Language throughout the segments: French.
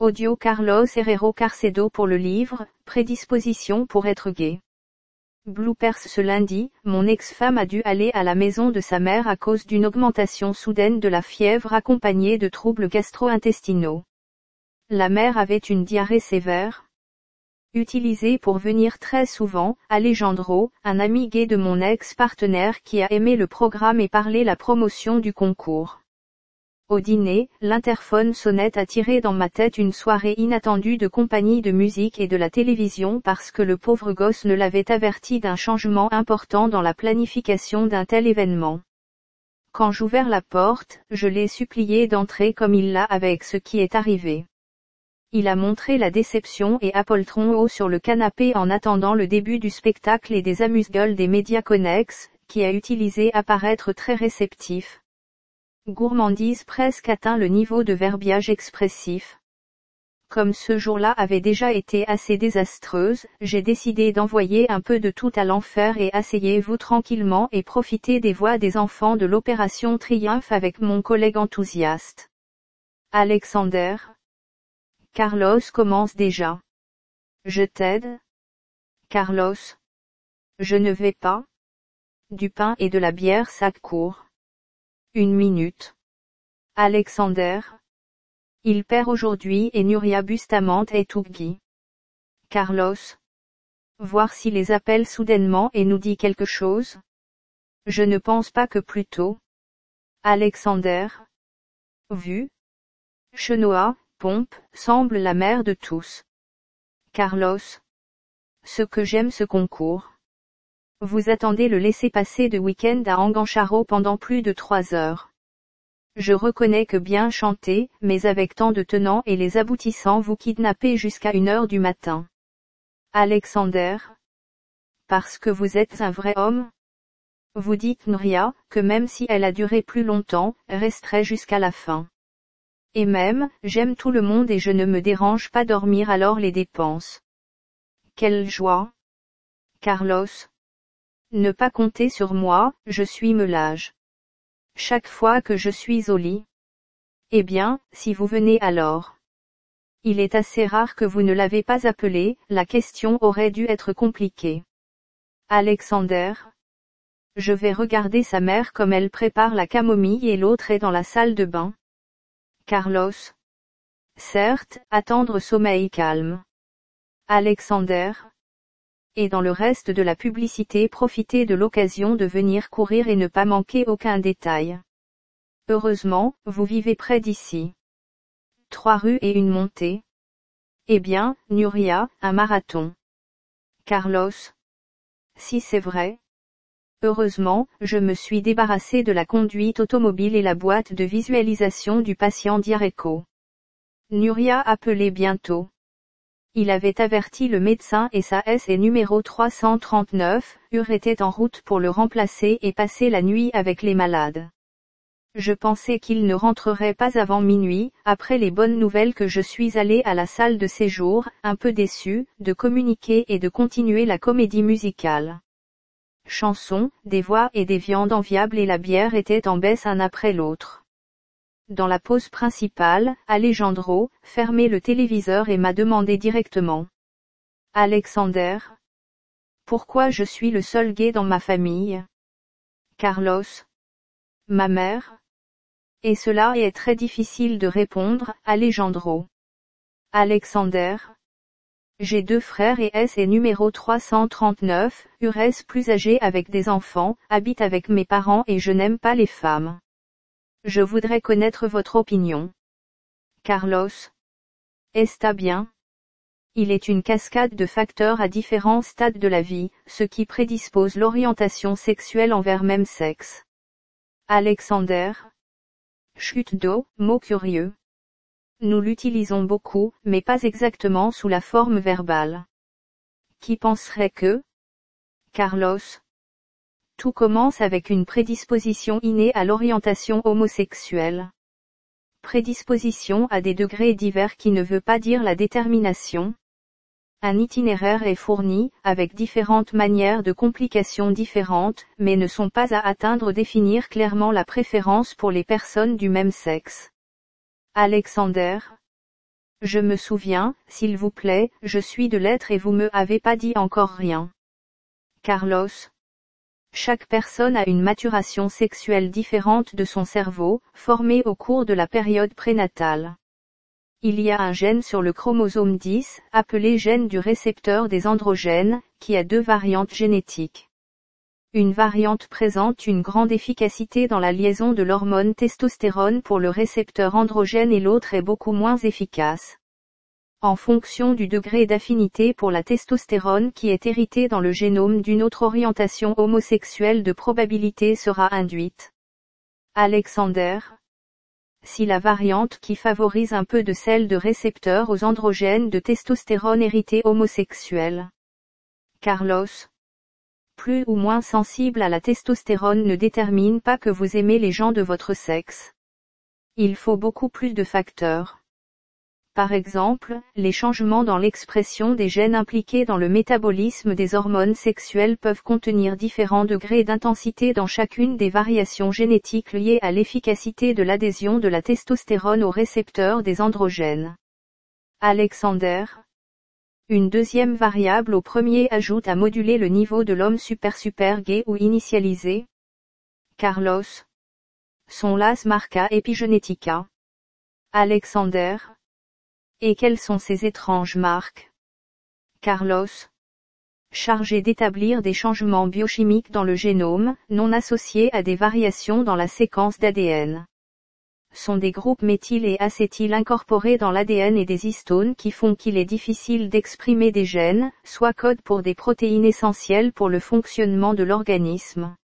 Audio Carlos Herrero Carcedo pour le livre, Prédisposition pour être gay. Bloopers ce lundi, mon ex-femme a dû aller à la maison de sa mère à cause d'une augmentation soudaine de la fièvre accompagnée de troubles gastro-intestinaux. La mère avait une diarrhée sévère. Utilisée pour venir très souvent, Alejandro, un ami gay de mon ex-partenaire qui a aimé le programme et parlé la promotion du concours. Au dîner, l'interphone sonnette a tiré dans ma tête une soirée inattendue de compagnie de musique et de la télévision parce que le pauvre gosse ne l'avait averti d'un changement important dans la planification d'un tel événement. Quand j'ouvert la porte, je l'ai supplié d'entrer comme il l'a avec ce qui est arrivé. Il a montré la déception et appoltron haut sur le canapé en attendant le début du spectacle et des amuse-gueules des médias connexes, qui a utilisé apparaître très réceptif, Gourmandise presque atteint le niveau de verbiage expressif. Comme ce jour-là avait déjà été assez désastreuse, j'ai décidé d'envoyer un peu de tout à l'enfer et asseyez-vous tranquillement et profiter des voix des enfants de l'opération Triomphe avec mon collègue enthousiaste. Alexander. Carlos commence déjà. Je t'aide. Carlos. Je ne vais pas. Du pain et de la bière ça court. Une minute. Alexander. Il perd aujourd'hui et Nuria Bustamante est Tougui. Carlos. Voir s'il les appelle soudainement et nous dit quelque chose. Je ne pense pas que plutôt. Alexander. Vu. Chenoa, pompe, semble la mère de tous. Carlos. Ce que j'aime ce concours. Vous attendez le laisser-passer de week-end à Angancharo pendant plus de trois heures. Je reconnais que bien chanter, mais avec tant de tenants et les aboutissants vous kidnappez jusqu'à une heure du matin. Alexander? Parce que vous êtes un vrai homme? Vous dites Nuria, que même si elle a duré plus longtemps, resterait jusqu'à la fin. Et même, j'aime tout le monde et je ne me dérange pas dormir alors les dépenses. Quelle joie Carlos? Ne pas compter sur moi, je suis meulage. Chaque fois que je suis au lit. Eh bien, si vous venez alors. Il est assez rare que vous ne l'avez pas appelé, la question aurait dû être compliquée. Alexander. Je vais regarder sa mère comme elle prépare la camomille et l'autre est dans la salle de bain. Carlos. Certes, attendre sommeil calme. Alexander et dans le reste de la publicité profiter de l'occasion de venir courir et ne pas manquer aucun détail. Heureusement, vous vivez près d'ici. Trois rues et une montée. Eh bien, Nuria, un marathon. Carlos. Si c'est vrai. Heureusement, je me suis débarrassé de la conduite automobile et la boîte de visualisation du patient Diareco. Nuria appelez bientôt. Il avait averti le médecin et sa S est numéro 339, Ur était en route pour le remplacer et passer la nuit avec les malades. Je pensais qu'il ne rentrerait pas avant minuit, après les bonnes nouvelles que je suis allé à la salle de séjour, un peu déçu, de communiquer et de continuer la comédie musicale. Chansons, des voix et des viandes enviables et la bière étaient en baisse un après l'autre. Dans la pause principale, Alejandro, fermait le téléviseur et m'a demandé directement. Alexander? Pourquoi je suis le seul gay dans ma famille? Carlos? Ma mère? Et cela est très difficile de répondre, Alejandro. Alexander? J'ai deux frères et S est numéro 339, Ures plus âgé avec des enfants, habite avec mes parents et je n'aime pas les femmes. Je voudrais connaître votre opinion. Carlos. Está bien. Il est une cascade de facteurs à différents stades de la vie, ce qui prédispose l'orientation sexuelle envers même sexe. Alexander. Chute d'eau, mot curieux. Nous l'utilisons beaucoup, mais pas exactement sous la forme verbale. Qui penserait que? Carlos. Tout commence avec une prédisposition innée à l'orientation homosexuelle. Prédisposition à des degrés divers qui ne veut pas dire la détermination. Un itinéraire est fourni, avec différentes manières de complications différentes, mais ne sont pas à atteindre définir clairement la préférence pour les personnes du même sexe. Alexander. Je me souviens, s'il vous plaît, je suis de l'être et vous me avez pas dit encore rien. Carlos. Chaque personne a une maturation sexuelle différente de son cerveau, formée au cours de la période prénatale. Il y a un gène sur le chromosome 10, appelé gène du récepteur des androgènes, qui a deux variantes génétiques. Une variante présente une grande efficacité dans la liaison de l'hormone testostérone pour le récepteur androgène et l'autre est beaucoup moins efficace. En fonction du degré d'affinité pour la testostérone qui est hérité dans le génome d'une autre orientation homosexuelle de probabilité sera induite. Alexander. Si la variante qui favorise un peu de celle de récepteur aux androgènes de testostérone hérité homosexuel. Carlos plus ou moins sensible à la testostérone ne détermine pas que vous aimez les gens de votre sexe. Il faut beaucoup plus de facteurs. Par exemple, les changements dans l'expression des gènes impliqués dans le métabolisme des hormones sexuelles peuvent contenir différents degrés d'intensité dans chacune des variations génétiques liées à l'efficacité de l'adhésion de la testostérone aux récepteurs des androgènes. Alexander, une deuxième variable au premier ajoute à moduler le niveau de l'homme super-super gay ou initialisé. Carlos. Son las marca epigenetica. Alexander. Et quelles sont ces étranges marques? Carlos. Chargé d'établir des changements biochimiques dans le génome, non associés à des variations dans la séquence d'ADN sont des groupes méthyl et acétyl incorporés dans l'ADN et des histones qui font qu'il est difficile d'exprimer des gènes, soit codes pour des protéines essentielles pour le fonctionnement de l'organisme.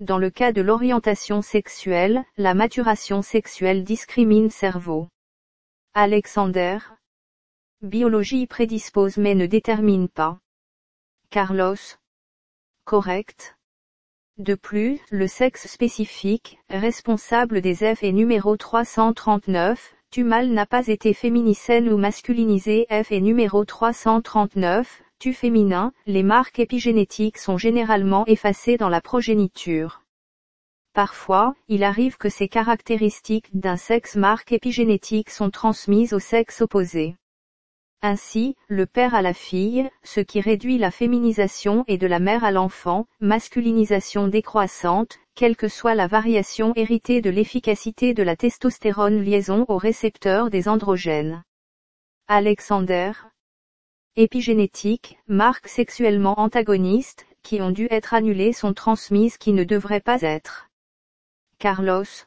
Dans le cas de l'orientation sexuelle, la maturation sexuelle discrimine cerveau. Alexander. Biologie prédispose mais ne détermine pas. Carlos. Correct. De plus, le sexe spécifique, responsable des F est numéro 339, tu mâle n'a pas été féminicène ou masculinisé F est numéro 339, tu féminin, les marques épigénétiques sont généralement effacées dans la progéniture. Parfois, il arrive que ces caractéristiques d'un sexe marque épigénétique sont transmises au sexe opposé. Ainsi, le père à la fille, ce qui réduit la féminisation et de la mère à l'enfant, masculinisation décroissante, quelle que soit la variation héritée de l'efficacité de la testostérone liaison au récepteur des androgènes. Alexander. Épigénétique, marques sexuellement antagonistes, qui ont dû être annulées sont transmises qui ne devraient pas être. Carlos.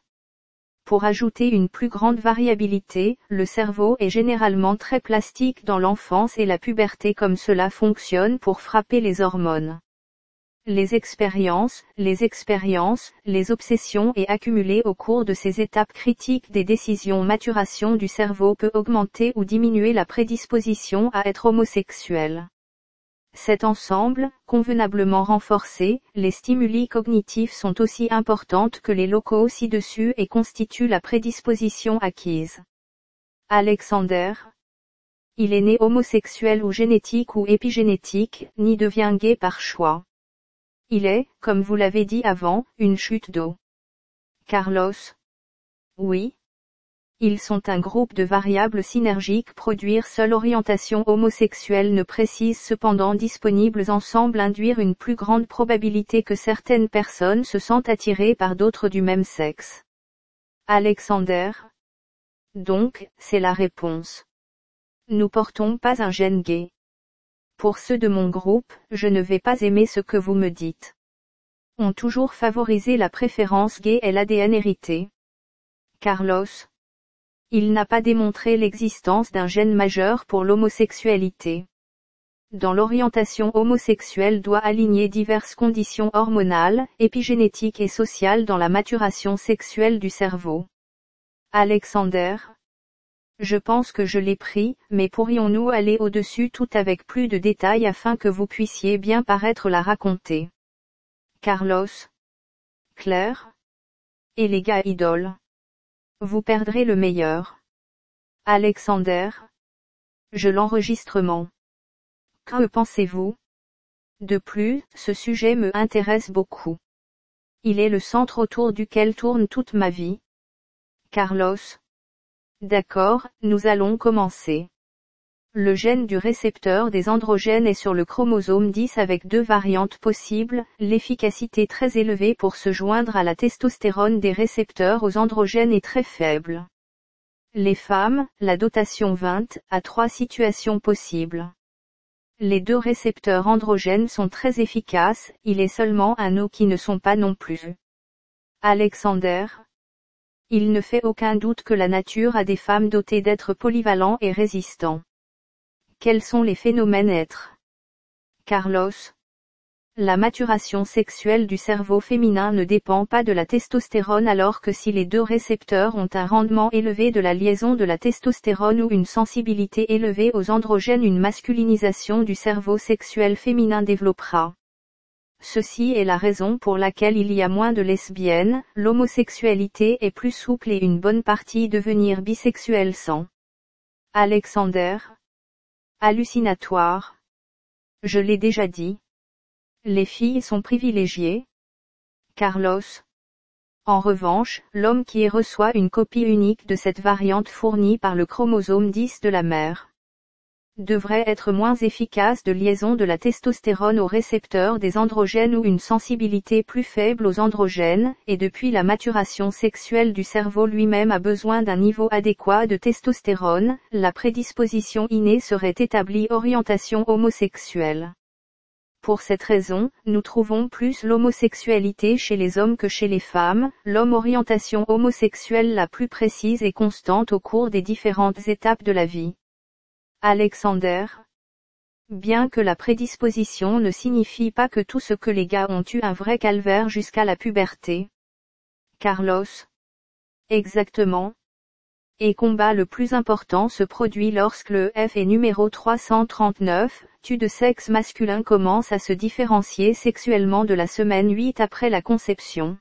Pour ajouter une plus grande variabilité, le cerveau est généralement très plastique dans l'enfance et la puberté comme cela fonctionne pour frapper les hormones. Les expériences, les expériences, les obsessions et accumulées au cours de ces étapes critiques des décisions maturation du cerveau peut augmenter ou diminuer la prédisposition à être homosexuel. Cet ensemble, convenablement renforcé, les stimuli cognitifs sont aussi importantes que les locaux ci-dessus et constituent la prédisposition acquise. Alexander. Il est né homosexuel ou génétique ou épigénétique, ni devient gay par choix. Il est, comme vous l'avez dit avant, une chute d'eau. Carlos. Oui, ils sont un groupe de variables synergiques produire seule orientation homosexuelle ne précise cependant disponibles ensemble induire une plus grande probabilité que certaines personnes se sentent attirées par d'autres du même sexe. Alexander. Donc, c'est la réponse. Nous portons pas un gène gay. Pour ceux de mon groupe, je ne vais pas aimer ce que vous me dites. Ont toujours favorisé la préférence gay et l'ADN hérité. Carlos. Il n'a pas démontré l'existence d'un gène majeur pour l'homosexualité. Dans l'orientation homosexuelle doit aligner diverses conditions hormonales, épigénétiques et sociales dans la maturation sexuelle du cerveau. Alexander. Je pense que je l'ai pris, mais pourrions-nous aller au-dessus tout avec plus de détails afin que vous puissiez bien paraître la raconter? Carlos. Claire. Et les gars idoles. Vous perdrez le meilleur. Alexander. Je l'enregistrement. Que pensez-vous? De plus, ce sujet me intéresse beaucoup. Il est le centre autour duquel tourne toute ma vie. Carlos. D'accord, nous allons commencer. Le gène du récepteur des androgènes est sur le chromosome 10 avec deux variantes possibles, l'efficacité très élevée pour se joindre à la testostérone des récepteurs aux androgènes est très faible. Les femmes, la dotation 20, a trois situations possibles. Les deux récepteurs androgènes sont très efficaces, il est seulement un eau qui ne sont pas non plus. Alexander. Il ne fait aucun doute que la nature a des femmes dotées d'êtres polyvalents et résistants. Quels sont les phénomènes êtres Carlos. La maturation sexuelle du cerveau féminin ne dépend pas de la testostérone alors que si les deux récepteurs ont un rendement élevé de la liaison de la testostérone ou une sensibilité élevée aux androgènes une masculinisation du cerveau sexuel féminin développera. Ceci est la raison pour laquelle il y a moins de lesbiennes, l'homosexualité est plus souple et une bonne partie devenir bisexuelle sans. Alexander, Hallucinatoire. Je l'ai déjà dit. Les filles sont privilégiées. Carlos. En revanche, l'homme qui reçoit une copie unique de cette variante fournie par le chromosome 10 de la mère devrait être moins efficace de liaison de la testostérone au récepteur des androgènes ou une sensibilité plus faible aux androgènes, et depuis la maturation sexuelle du cerveau lui-même a besoin d'un niveau adéquat de testostérone, la prédisposition innée serait établie orientation homosexuelle. Pour cette raison, nous trouvons plus l'homosexualité chez les hommes que chez les femmes, l'homme orientation homosexuelle la plus précise et constante au cours des différentes étapes de la vie. Alexander. Bien que la prédisposition ne signifie pas que tout ce que les gars ont eu un vrai calvaire jusqu'à la puberté. Carlos. Exactement. Et combat le plus important se produit lorsque le F est numéro 339, tu de sexe masculin commence à se différencier sexuellement de la semaine 8 après la conception.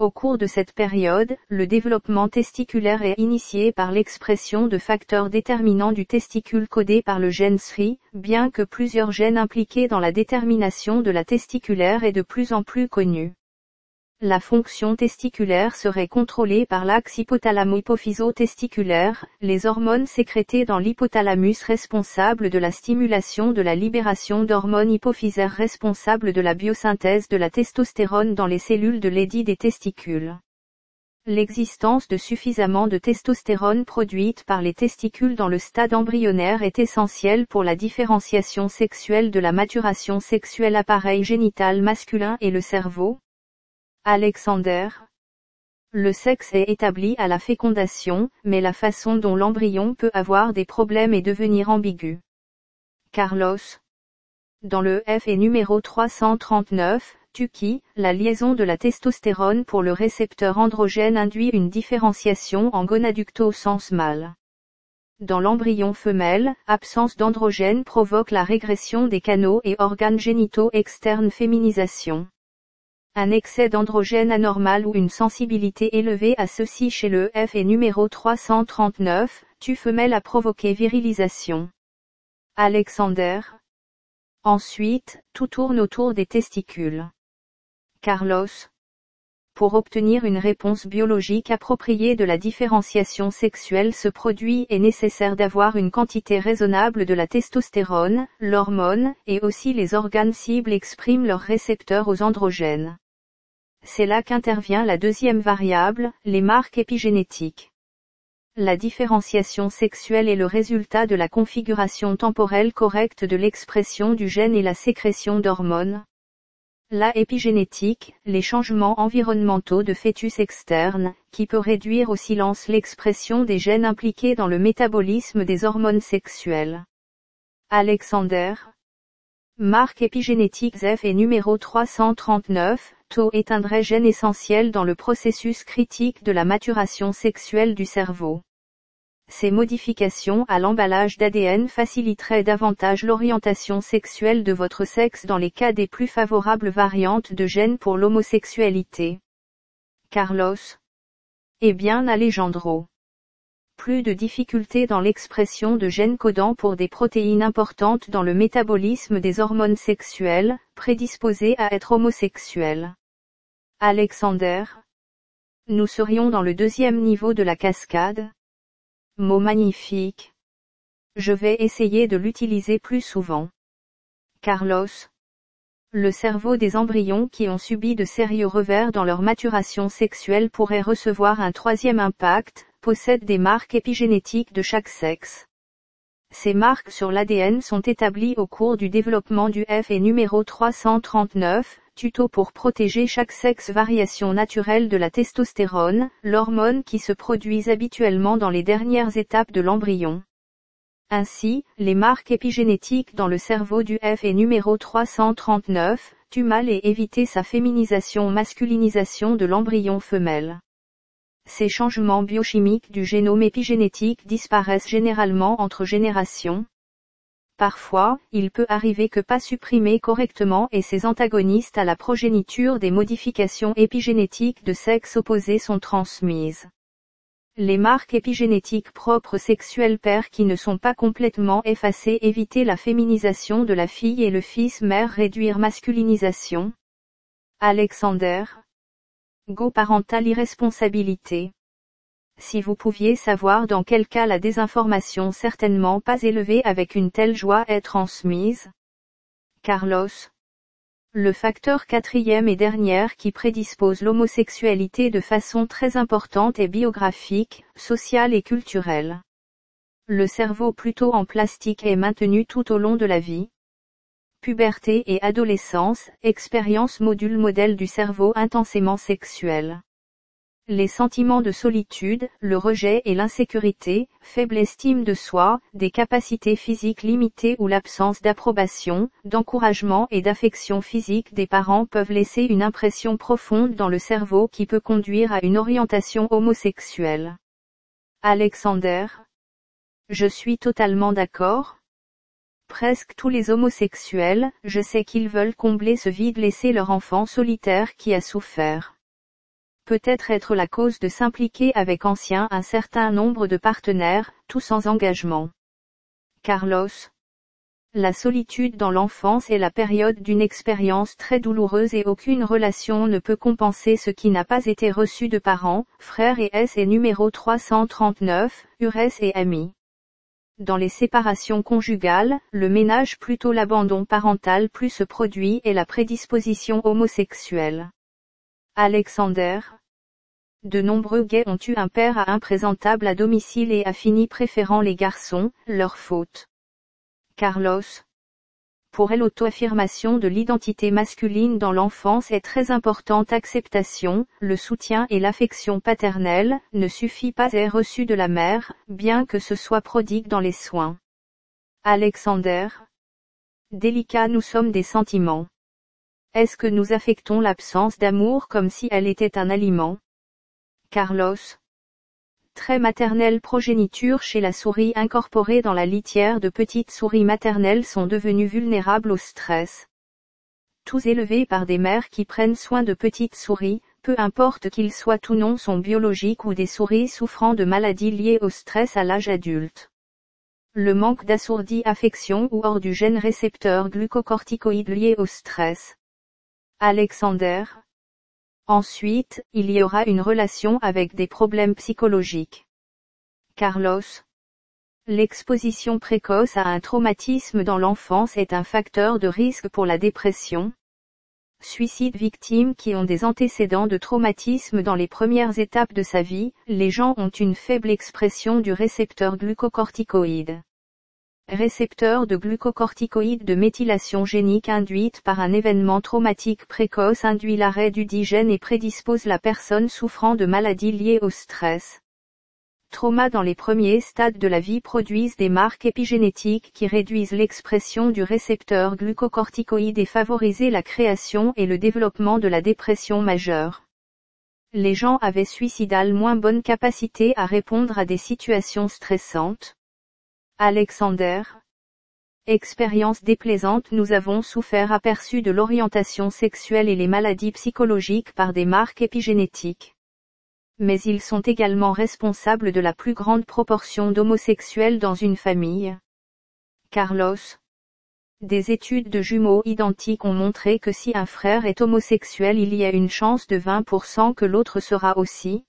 Au cours de cette période, le développement testiculaire est initié par l'expression de facteurs déterminants du testicule codés par le gène SRI, bien que plusieurs gènes impliqués dans la détermination de la testiculaire est de plus en plus connus. La fonction testiculaire serait contrôlée par l'axe hypothalamo-hypophyso-testiculaire, les hormones sécrétées dans l'hypothalamus responsables de la stimulation de la libération d'hormones hypophysaires responsables de la biosynthèse de la testostérone dans les cellules de l'édit des testicules. L'existence de suffisamment de testostérone produite par les testicules dans le stade embryonnaire est essentielle pour la différenciation sexuelle de la maturation sexuelle appareil génital masculin et le cerveau, Alexander. Le sexe est établi à la fécondation, mais la façon dont l'embryon peut avoir des problèmes et devenir ambigu. Carlos. Dans le F et numéro 339, Tuki, la liaison de la testostérone pour le récepteur androgène induit une différenciation en gonaducto au sens mâle. Dans l'embryon femelle, absence d'androgène provoque la régression des canaux et organes génitaux externes féminisation. Un excès d'androgène anormal ou une sensibilité élevée à ceci chez le F est numéro 339, tu femelle à provoquer virilisation. Alexander. Ensuite, tout tourne autour des testicules. Carlos. Pour obtenir une réponse biologique appropriée de la différenciation sexuelle ce produit est nécessaire d'avoir une quantité raisonnable de la testostérone, l'hormone, et aussi les organes cibles expriment leurs récepteurs aux androgènes. C'est là qu'intervient la deuxième variable, les marques épigénétiques. La différenciation sexuelle est le résultat de la configuration temporelle correcte de l'expression du gène et la sécrétion d'hormones. La épigénétique, les changements environnementaux de fœtus externes, qui peut réduire au silence l'expression des gènes impliqués dans le métabolisme des hormones sexuelles. Alexander. Marque épigénétique F et numéro 339, taux est un vrai gène essentiel dans le processus critique de la maturation sexuelle du cerveau. Ces modifications à l'emballage d'ADN faciliteraient davantage l'orientation sexuelle de votre sexe dans les cas des plus favorables variantes de gènes pour l'homosexualité. Carlos. Eh bien Alejandro. Plus de difficultés dans l'expression de gènes codants pour des protéines importantes dans le métabolisme des hormones sexuelles, prédisposées à être homosexuels. Alexander. Nous serions dans le deuxième niveau de la cascade. Mot magnifique. Je vais essayer de l'utiliser plus souvent. Carlos. Le cerveau des embryons qui ont subi de sérieux revers dans leur maturation sexuelle pourrait recevoir un troisième impact, possède des marques épigénétiques de chaque sexe. Ces marques sur l'ADN sont établies au cours du développement du F et numéro 339, tuto pour protéger chaque sexe variation naturelle de la testostérone, l'hormone qui se produit habituellement dans les dernières étapes de l'embryon. Ainsi, les marques épigénétiques dans le cerveau du F et numéro 339, tu mal et éviter sa féminisation-masculinisation de l'embryon femelle. Ces changements biochimiques du génome épigénétique disparaissent généralement entre générations. Parfois, il peut arriver que pas supprimés correctement et ces antagonistes à la progéniture des modifications épigénétiques de sexe opposé sont transmises. Les marques épigénétiques propres sexuelles pères qui ne sont pas complètement effacées éviter la féminisation de la fille et le fils mère réduire masculinisation. Alexander. Go parental irresponsabilité. Si vous pouviez savoir dans quel cas la désinformation certainement pas élevée avec une telle joie est transmise. Carlos. Le facteur quatrième et dernière qui prédispose l'homosexualité de façon très importante est biographique, sociale et culturelle. Le cerveau plutôt en plastique est maintenu tout au long de la vie. Puberté et adolescence, expérience module modèle du cerveau intensément sexuel. Les sentiments de solitude, le rejet et l'insécurité, faible estime de soi, des capacités physiques limitées ou l'absence d'approbation, d'encouragement et d'affection physique des parents peuvent laisser une impression profonde dans le cerveau qui peut conduire à une orientation homosexuelle. Alexander. Je suis totalement d'accord. Presque tous les homosexuels, je sais qu'ils veulent combler ce vide laissé leur enfant solitaire qui a souffert peut-être être la cause de s'impliquer avec ancien un certain nombre de partenaires, tout sans engagement. Carlos. La solitude dans l'enfance est la période d'une expérience très douloureuse et aucune relation ne peut compenser ce qui n'a pas été reçu de parents, frères et S et numéro 339, URES et amis. Dans les séparations conjugales, le ménage plutôt l'abandon parental plus se produit et la prédisposition homosexuelle. Alexander, de nombreux gays ont eu un père à imprésentable à domicile et a fini préférant les garçons, leur faute. Carlos. Pour elle l'auto-affirmation de l'identité masculine dans l'enfance est très importante acceptation, le soutien et l'affection paternelle, ne suffit pas à être reçu de la mère, bien que ce soit prodigue dans les soins. Alexander. Délicat nous sommes des sentiments. Est-ce que nous affectons l'absence d'amour comme si elle était un aliment? Carlos. Très maternelle progéniture chez la souris incorporée dans la litière de petites souris maternelles sont devenues vulnérables au stress. Tous élevés par des mères qui prennent soin de petites souris, peu importe qu'ils soient ou non sont biologiques ou des souris souffrant de maladies liées au stress à l'âge adulte. Le manque d'assourdie affection ou hors du gène récepteur glucocorticoïde lié au stress. Alexander, Ensuite, il y aura une relation avec des problèmes psychologiques. Carlos. L'exposition précoce à un traumatisme dans l'enfance est un facteur de risque pour la dépression. Suicide victimes qui ont des antécédents de traumatisme dans les premières étapes de sa vie, les gens ont une faible expression du récepteur glucocorticoïde récepteur de glucocorticoïdes de méthylation génique induite par un événement traumatique précoce induit l'arrêt du digène et prédispose la personne souffrant de maladies liées au stress. Trauma dans les premiers stades de la vie produisent des marques épigénétiques qui réduisent l'expression du récepteur glucocorticoïde et favorisent la création et le développement de la dépression majeure. Les gens avaient suicidal moins bonne capacité à répondre à des situations stressantes Alexander. Expérience déplaisante Nous avons souffert aperçu de l'orientation sexuelle et les maladies psychologiques par des marques épigénétiques. Mais ils sont également responsables de la plus grande proportion d'homosexuels dans une famille. Carlos. Des études de jumeaux identiques ont montré que si un frère est homosexuel il y a une chance de 20% que l'autre sera aussi.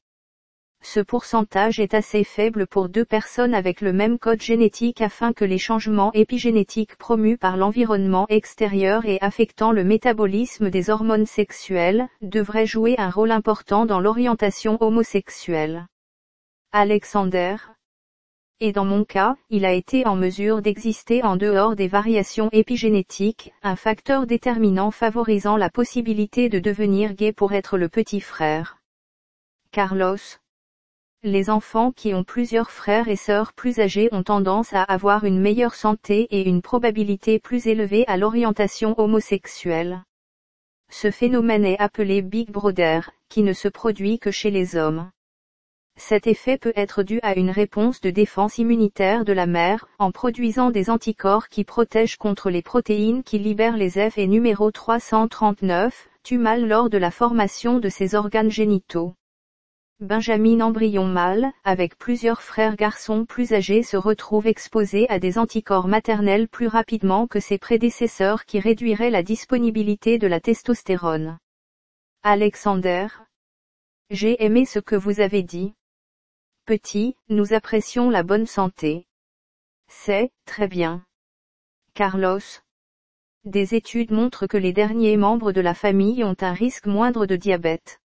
Ce pourcentage est assez faible pour deux personnes avec le même code génétique afin que les changements épigénétiques promus par l'environnement extérieur et affectant le métabolisme des hormones sexuelles, devraient jouer un rôle important dans l'orientation homosexuelle. Alexander. Et dans mon cas, il a été en mesure d'exister en dehors des variations épigénétiques, un facteur déterminant favorisant la possibilité de devenir gay pour être le petit frère. Carlos. Les enfants qui ont plusieurs frères et sœurs plus âgés ont tendance à avoir une meilleure santé et une probabilité plus élevée à l'orientation homosexuelle. Ce phénomène est appelé Big Brother, qui ne se produit que chez les hommes. Cet effet peut être dû à une réponse de défense immunitaire de la mère, en produisant des anticorps qui protègent contre les protéines qui libèrent les F et numéro 339, tu mal lors de la formation de ces organes génitaux. Benjamin embryon mâle, avec plusieurs frères garçons plus âgés se retrouve exposé à des anticorps maternels plus rapidement que ses prédécesseurs qui réduiraient la disponibilité de la testostérone. Alexander. J'ai aimé ce que vous avez dit. Petit, nous apprécions la bonne santé. C'est, très bien. Carlos. Des études montrent que les derniers membres de la famille ont un risque moindre de diabète.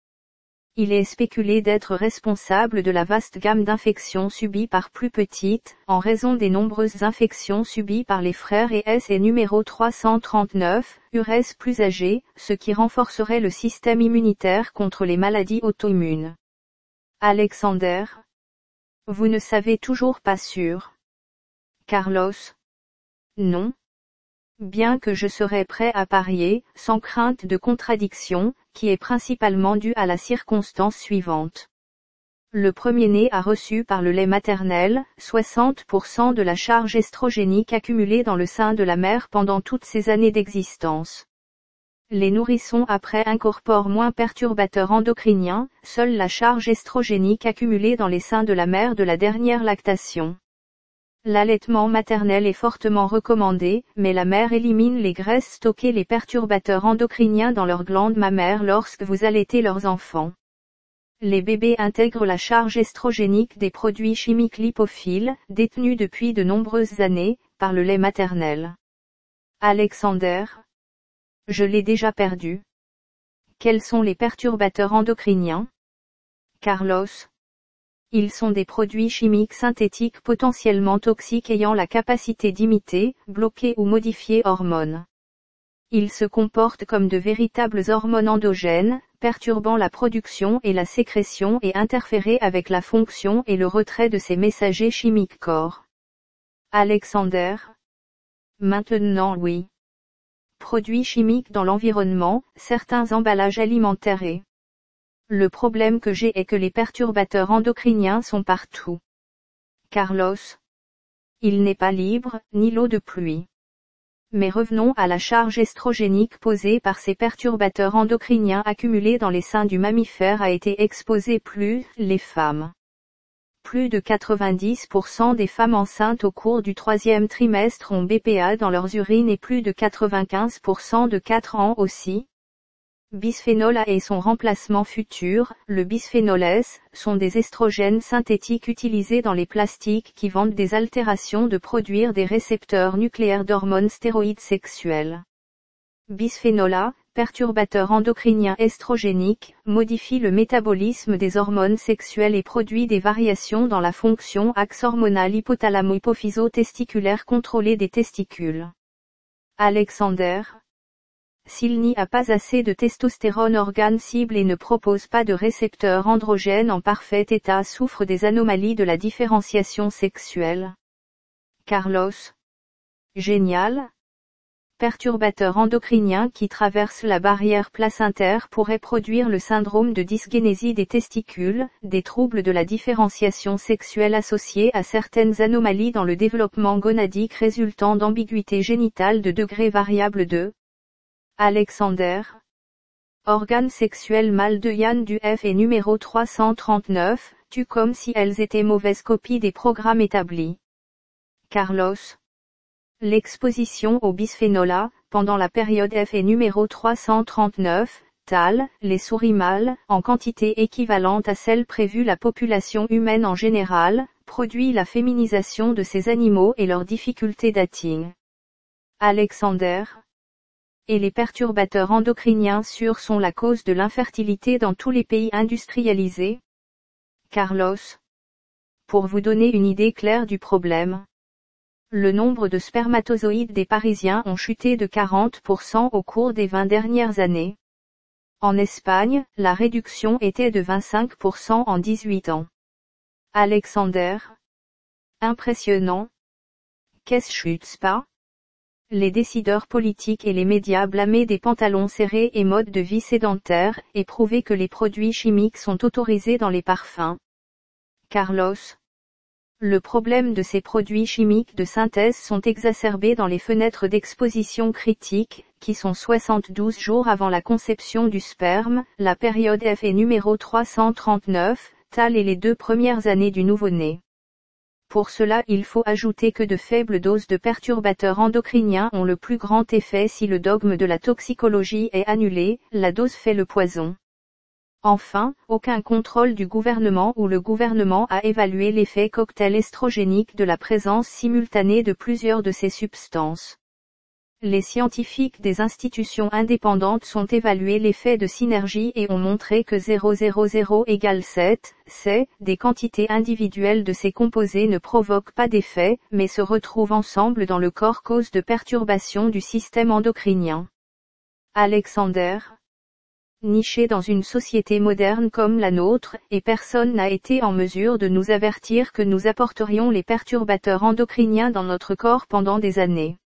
Il est spéculé d'être responsable de la vaste gamme d'infections subies par plus petites, en raison des nombreuses infections subies par les frères et S et numéro 339, URS plus âgés, ce qui renforcerait le système immunitaire contre les maladies auto-immunes. Alexander? Vous ne savez toujours pas sûr. Carlos? Non. Bien que je serais prêt à parier, sans crainte de contradiction, qui est principalement dû à la circonstance suivante. Le premier-né a reçu par le lait maternel, 60% de la charge estrogénique accumulée dans le sein de la mère pendant toutes ses années d'existence. Les nourrissons après incorporent moins perturbateurs endocriniens, seule la charge estrogénique accumulée dans les seins de la mère de la dernière lactation. L'allaitement maternel est fortement recommandé, mais la mère élimine les graisses stockées les perturbateurs endocriniens dans leurs glandes mammaires lorsque vous allaitez leurs enfants. Les bébés intègrent la charge estrogénique des produits chimiques lipophiles, détenus depuis de nombreuses années, par le lait maternel. Alexander. Je l'ai déjà perdu. Quels sont les perturbateurs endocriniens? Carlos. Ils sont des produits chimiques synthétiques potentiellement toxiques ayant la capacité d'imiter, bloquer ou modifier hormones. Ils se comportent comme de véritables hormones endogènes, perturbant la production et la sécrétion et interférer avec la fonction et le retrait de ces messagers chimiques corps. Alexander. Maintenant oui. Produits chimiques dans l'environnement, certains emballages alimentaires et le problème que j'ai est que les perturbateurs endocriniens sont partout. Carlos. Il n'est pas libre, ni l'eau de pluie. Mais revenons à la charge estrogénique posée par ces perturbateurs endocriniens accumulés dans les seins du mammifère a été exposée plus, les femmes. Plus de 90% des femmes enceintes au cours du troisième trimestre ont BPA dans leurs urines et plus de 95% de 4 ans aussi, Bisphénol et son remplacement futur, le bisphénol S, sont des estrogènes synthétiques utilisés dans les plastiques qui vendent des altérations de produire des récepteurs nucléaires d'hormones stéroïdes sexuelles. Bisphénol A, perturbateur endocrinien estrogénique, modifie le métabolisme des hormones sexuelles et produit des variations dans la fonction axe hormonal hypothalamo-hypophyso-testiculaire contrôlée des testicules. Alexander, s'il n'y a pas assez de testostérone organe cible et ne propose pas de récepteur androgène en parfait état souffre des anomalies de la différenciation sexuelle. Carlos. Génial. Perturbateur endocrinien qui traverse la barrière placentaire pourrait produire le syndrome de dysgénésie des testicules, des troubles de la différenciation sexuelle associés à certaines anomalies dans le développement gonadique résultant d'ambiguïté génitale de degré variable de Alexander. Organe sexuel mâle de Yann du F et numéro 339, tu comme si elles étaient mauvaises copies des programmes établis. Carlos. L'exposition au bisphénol A, pendant la période F et numéro 339, Tal, les souris mâles, en quantité équivalente à celle prévue la population humaine en général, produit la féminisation de ces animaux et leur difficulté dating. Alexander. Et les perturbateurs endocriniens sûrs sont la cause de l'infertilité dans tous les pays industrialisés. Carlos. Pour vous donner une idée claire du problème. Le nombre de spermatozoïdes des Parisiens ont chuté de 40% au cours des 20 dernières années. En Espagne, la réduction était de 25% en 18 ans. Alexander. Impressionnant. Qu'est-ce pas Les décideurs politiques et les médias blâmaient des pantalons serrés et modes de vie sédentaires, et prouvaient que les produits chimiques sont autorisés dans les parfums. Carlos. Le problème de ces produits chimiques de synthèse sont exacerbés dans les fenêtres d'exposition critique, qui sont 72 jours avant la conception du sperme, la période F est numéro 339, tal et les deux premières années du nouveau-né. Pour cela il faut ajouter que de faibles doses de perturbateurs endocriniens ont le plus grand effet si le dogme de la toxicologie est annulé, la dose fait le poison. Enfin, aucun contrôle du gouvernement ou le gouvernement a évalué l'effet cocktail estrogénique de la présence simultanée de plusieurs de ces substances les scientifiques des institutions indépendantes sont évalués l'effet de synergie et ont montré que 0,00 égale 7, c'est, des quantités individuelles de ces composés ne provoquent pas d'effet, mais se retrouvent ensemble dans le corps cause de perturbations du système endocrinien. Alexander Niché dans une société moderne comme la nôtre, et personne n'a été en mesure de nous avertir que nous apporterions les perturbateurs endocriniens dans notre corps pendant des années.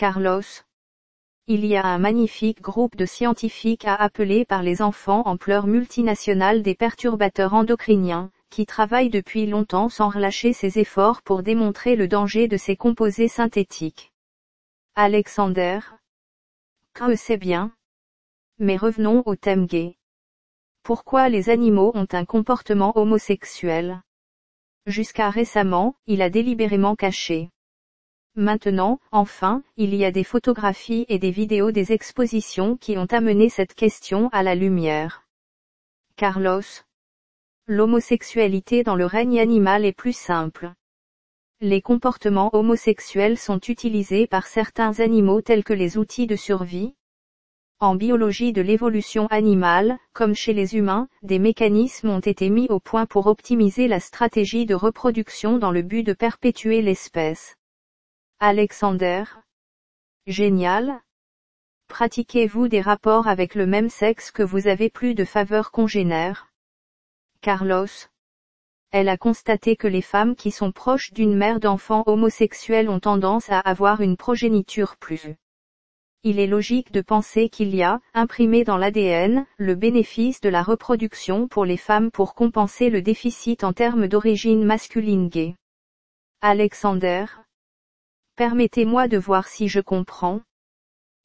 Carlos. Il y a un magnifique groupe de scientifiques à appeler par les enfants en pleurs multinationales des perturbateurs endocriniens, qui travaillent depuis longtemps sans relâcher ses efforts pour démontrer le danger de ces composés synthétiques. Alexander. Que c'est bien. Mais revenons au thème gay. Pourquoi les animaux ont un comportement homosexuel? Jusqu'à récemment, il a délibérément caché. Maintenant, enfin, il y a des photographies et des vidéos des expositions qui ont amené cette question à la lumière. Carlos. L'homosexualité dans le règne animal est plus simple. Les comportements homosexuels sont utilisés par certains animaux tels que les outils de survie. En biologie de l'évolution animale, comme chez les humains, des mécanismes ont été mis au point pour optimiser la stratégie de reproduction dans le but de perpétuer l'espèce. Alexander. Génial. Pratiquez-vous des rapports avec le même sexe que vous avez plus de faveurs congénères? Carlos. Elle a constaté que les femmes qui sont proches d'une mère d'enfants homosexuels ont tendance à avoir une progéniture plus. Il est logique de penser qu'il y a, imprimé dans l'ADN, le bénéfice de la reproduction pour les femmes pour compenser le déficit en termes d'origine masculine gay. Alexander. Permettez-moi de voir si je comprends.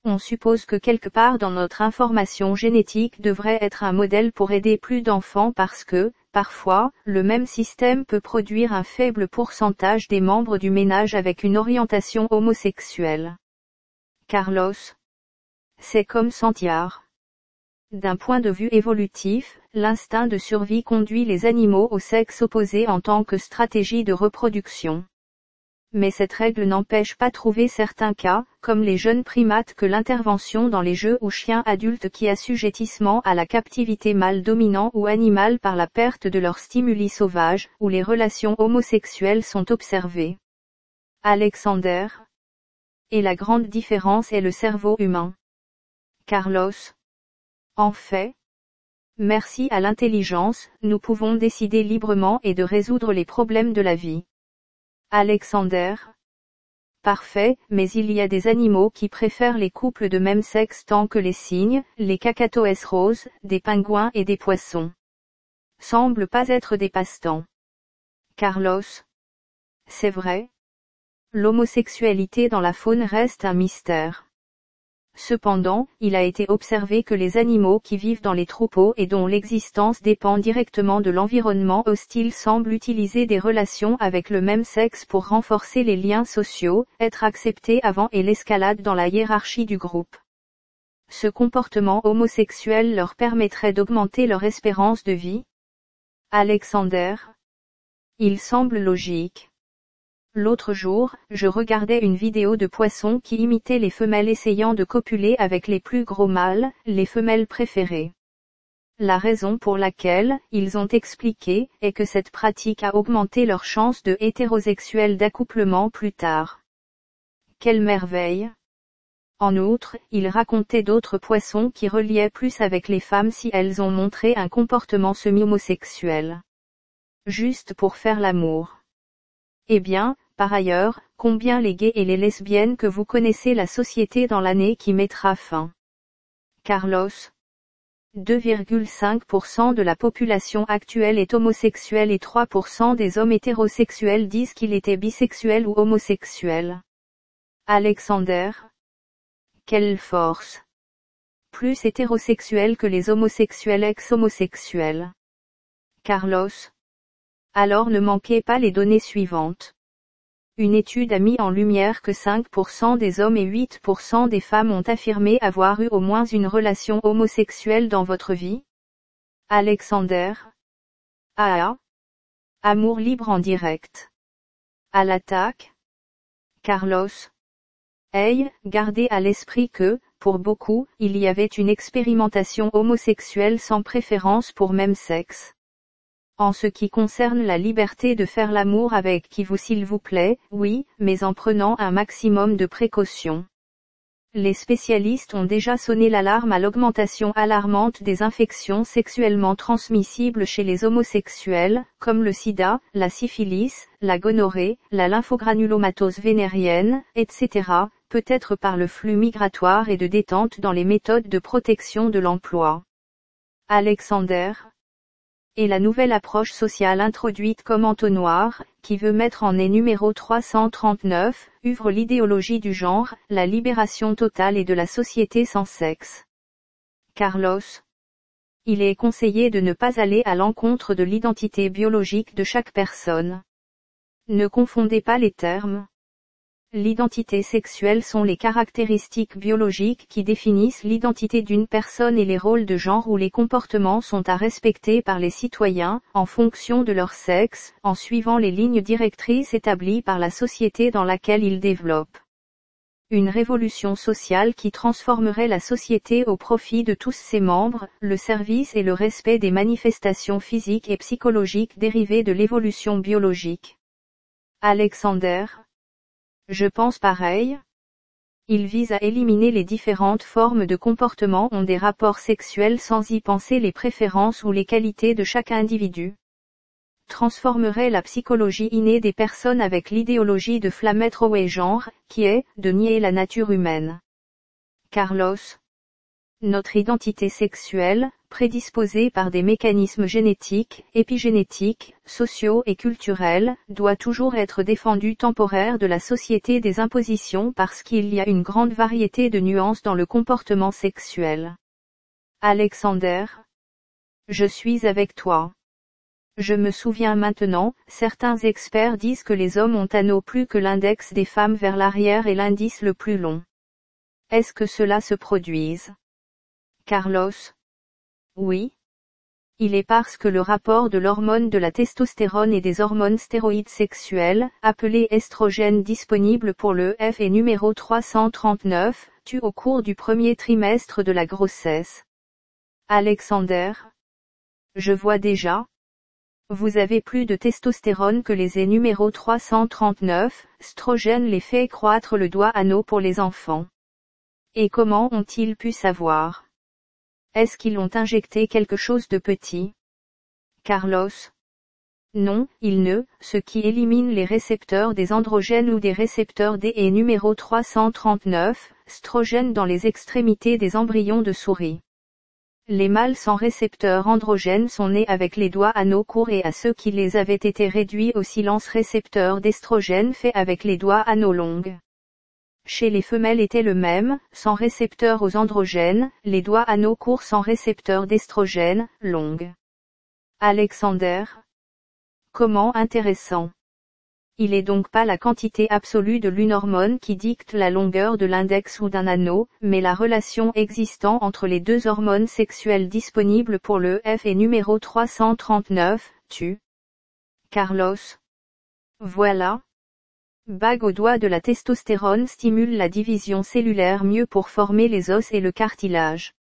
On suppose que quelque part dans notre information génétique devrait être un modèle pour aider plus d'enfants parce que, parfois, le même système peut produire un faible pourcentage des membres du ménage avec une orientation homosexuelle. Carlos. C'est comme Santiar. D'un point de vue évolutif, l'instinct de survie conduit les animaux au sexe opposé en tant que stratégie de reproduction mais cette règle n'empêche pas trouver certains cas, comme les jeunes primates que l'intervention dans les jeux ou chiens adultes qui assujettissement à la captivité mâle dominant ou animale par la perte de leur stimuli sauvage, où les relations homosexuelles sont observées. Alexander. Et la grande différence est le cerveau humain. Carlos. En fait, merci à l'intelligence, nous pouvons décider librement et de résoudre les problèmes de la vie. Alexander. Parfait, mais il y a des animaux qui préfèrent les couples de même sexe tant que les cygnes, les cacatoès roses, des pingouins et des poissons. Semblent pas être des passe-temps. Carlos. C'est vrai. L'homosexualité dans la faune reste un mystère. Cependant, il a été observé que les animaux qui vivent dans les troupeaux et dont l'existence dépend directement de l'environnement hostile semblent utiliser des relations avec le même sexe pour renforcer les liens sociaux, être acceptés avant et l'escalade dans la hiérarchie du groupe. Ce comportement homosexuel leur permettrait d'augmenter leur espérance de vie Alexander. Il semble logique. L'autre jour, je regardais une vidéo de poissons qui imitaient les femelles essayant de copuler avec les plus gros mâles, les femelles préférées. La raison pour laquelle, ils ont expliqué, est que cette pratique a augmenté leurs chances de hétérosexuel d'accouplement plus tard. Quelle merveille En outre, ils racontaient d'autres poissons qui reliaient plus avec les femmes si elles ont montré un comportement semi-homosexuel. Juste pour faire l'amour. Eh bien, par ailleurs, combien les gays et les lesbiennes que vous connaissez la société dans l'année qui mettra fin. Carlos. 2,5% de la population actuelle est homosexuelle et 3% des hommes hétérosexuels disent qu'il était bisexuel ou homosexuel. Alexander. Quelle force. Plus hétérosexuel que les homosexuels ex-homosexuels. Carlos. Alors ne manquez pas les données suivantes. Une étude a mis en lumière que 5% des hommes et 8% des femmes ont affirmé avoir eu au moins une relation homosexuelle dans votre vie. Alexander. AA. Amour libre en direct. À l'attaque. Carlos. Hey, gardez à l'esprit que, pour beaucoup, il y avait une expérimentation homosexuelle sans préférence pour même sexe. En ce qui concerne la liberté de faire l'amour avec qui vous s'il vous plaît, oui, mais en prenant un maximum de précautions. Les spécialistes ont déjà sonné l'alarme à l'augmentation alarmante des infections sexuellement transmissibles chez les homosexuels, comme le sida, la syphilis, la gonorrhée, la lymphogranulomatose vénérienne, etc., peut-être par le flux migratoire et de détente dans les méthodes de protection de l'emploi. Alexander, et la nouvelle approche sociale introduite comme entonnoir, qui veut mettre en est numéro 339, ouvre l'idéologie du genre, la libération totale et de la société sans sexe. Carlos. Il est conseillé de ne pas aller à l'encontre de l'identité biologique de chaque personne. Ne confondez pas les termes. L'identité sexuelle sont les caractéristiques biologiques qui définissent l'identité d'une personne et les rôles de genre ou les comportements sont à respecter par les citoyens, en fonction de leur sexe, en suivant les lignes directrices établies par la société dans laquelle ils développent. Une révolution sociale qui transformerait la société au profit de tous ses membres, le service et le respect des manifestations physiques et psychologiques dérivées de l'évolution biologique. Alexander, je pense pareil. Il vise à éliminer les différentes formes de comportement ont des rapports sexuels sans y penser les préférences ou les qualités de chaque individu. Transformerait la psychologie innée des personnes avec l'idéologie de et genre, qui est, de nier la nature humaine. Carlos. Notre identité sexuelle, prédisposée par des mécanismes génétiques, épigénétiques, sociaux et culturels, doit toujours être défendue temporaire de la société des impositions parce qu'il y a une grande variété de nuances dans le comportement sexuel. Alexander. Je suis avec toi. Je me souviens maintenant, certains experts disent que les hommes ont un plus que l'index des femmes vers l'arrière et l'indice le plus long. Est-ce que cela se produise? Carlos, oui. Il est parce que le rapport de l'hormone de la testostérone et des hormones stéroïdes sexuelles, appelées estrogènes disponibles pour le F et numéro 339, tue au cours du premier trimestre de la grossesse. Alexander? Je vois déjà. Vous avez plus de testostérone que les E numéro 339, estrogène les fait croître le doigt anneau pour les enfants. Et comment ont-ils pu savoir? Est-ce qu'ils ont injecté quelque chose de petit? Carlos? Non, ils ne, ce qui élimine les récepteurs des androgènes ou des récepteurs D et numéro 339, strogènes dans les extrémités des embryons de souris. Les mâles sans récepteurs androgènes sont nés avec les doigts anneaux courts et à ceux qui les avaient été réduits au silence récepteur d'estrogènes fait avec les doigts anneaux longues chez les femelles était le même, sans récepteur aux androgènes, les doigts anneaux courts sans récepteur d'estrogène, longues. Alexander. Comment intéressant. Il est donc pas la quantité absolue de l'une hormone qui dicte la longueur de l'index ou d'un anneau, mais la relation existant entre les deux hormones sexuelles disponibles pour le F et numéro 339, tu. Carlos. Voilà. Bague au doigt de la testostérone stimule la division cellulaire mieux pour former les os et le cartilage.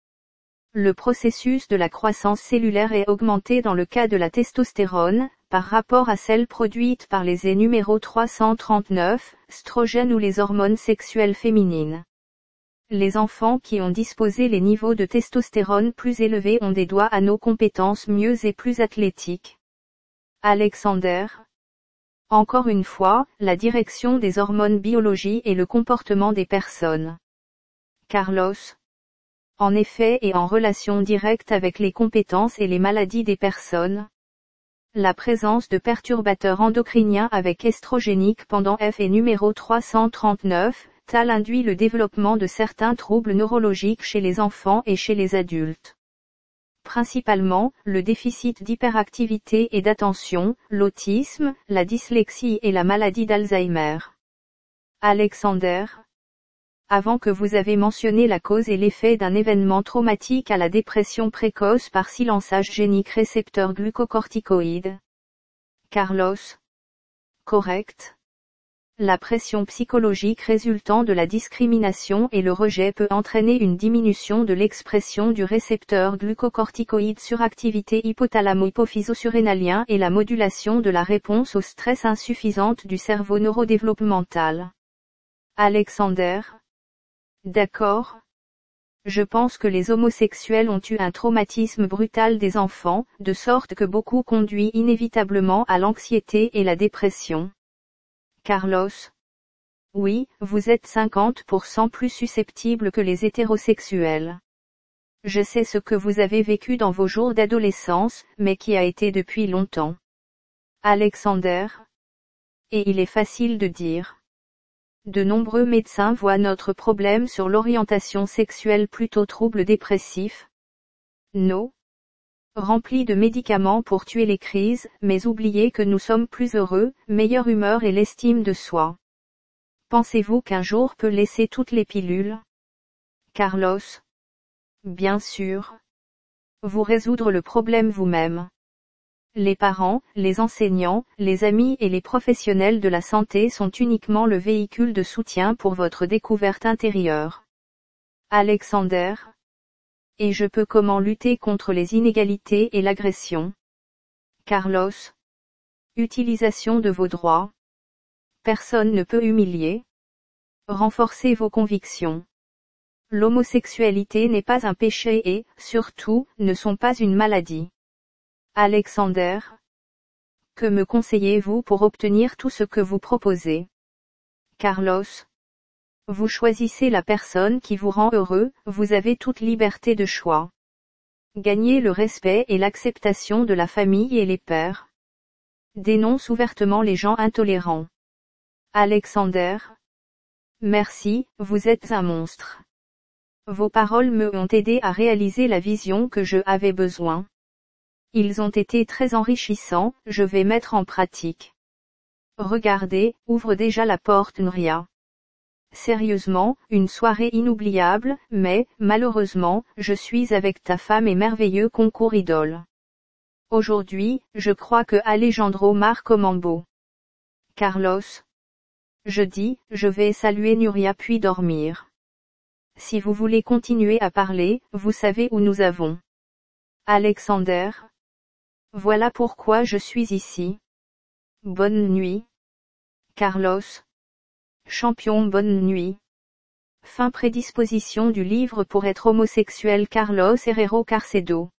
Le processus de la croissance cellulaire est augmenté dans le cas de la testostérone, par rapport à celle produite par les E numéro 339, strogènes ou les hormones sexuelles féminines. Les enfants qui ont disposé les niveaux de testostérone plus élevés ont des doigts à nos compétences mieux et plus athlétiques. Alexander. Encore une fois, la direction des hormones biologie et le comportement des personnes. Carlos. En effet et en relation directe avec les compétences et les maladies des personnes, la présence de perturbateurs endocriniens avec estrogénique pendant F et numéro 339, TAL induit le développement de certains troubles neurologiques chez les enfants et chez les adultes. Principalement, le déficit d'hyperactivité et d'attention, l'autisme, la dyslexie et la maladie d'Alzheimer. Alexander, avant que vous avez mentionné la cause et l'effet d'un événement traumatique à la dépression précoce par silençage génique récepteur glucocorticoïde. Carlos. Correct. La pression psychologique résultant de la discrimination et le rejet peut entraîner une diminution de l'expression du récepteur glucocorticoïde suractivité hypothalamo-hypophyso-surrénalien et la modulation de la réponse au stress insuffisante du cerveau neurodéveloppemental. Alexander, D'accord. Je pense que les homosexuels ont eu un traumatisme brutal des enfants, de sorte que beaucoup conduit inévitablement à l'anxiété et la dépression. Carlos? Oui, vous êtes 50% plus susceptible que les hétérosexuels. Je sais ce que vous avez vécu dans vos jours d'adolescence, mais qui a été depuis longtemps. Alexander? Et il est facile de dire. De nombreux médecins voient notre problème sur l'orientation sexuelle plutôt trouble dépressif. No. Rempli de médicaments pour tuer les crises, mais oubliez que nous sommes plus heureux, meilleure humeur et l'estime de soi. Pensez-vous qu'un jour peut laisser toutes les pilules? Carlos. Bien sûr. Vous résoudre le problème vous-même. Les parents, les enseignants, les amis et les professionnels de la santé sont uniquement le véhicule de soutien pour votre découverte intérieure. Alexander. Et je peux comment lutter contre les inégalités et l'agression. Carlos. Utilisation de vos droits. Personne ne peut humilier. Renforcez vos convictions. L'homosexualité n'est pas un péché et, surtout, ne sont pas une maladie. Alexander. Que me conseillez-vous pour obtenir tout ce que vous proposez? Carlos. Vous choisissez la personne qui vous rend heureux, vous avez toute liberté de choix. Gagnez le respect et l'acceptation de la famille et les pères. Dénonce ouvertement les gens intolérants. Alexander. Merci, vous êtes un monstre. Vos paroles me ont aidé à réaliser la vision que je avais besoin. Ils ont été très enrichissants, je vais mettre en pratique. Regardez, ouvre déjà la porte Nria. Sérieusement, une soirée inoubliable, mais, malheureusement, je suis avec ta femme et merveilleux concours idole. Aujourd'hui, je crois que Alejandro marque beau. Carlos. Je dis, je vais saluer Nuria puis dormir. Si vous voulez continuer à parler, vous savez où nous avons. Alexander, voilà pourquoi je suis ici. Bonne nuit. Carlos. Champion bonne nuit. Fin prédisposition du livre pour être homosexuel Carlos Herrero Carcedo.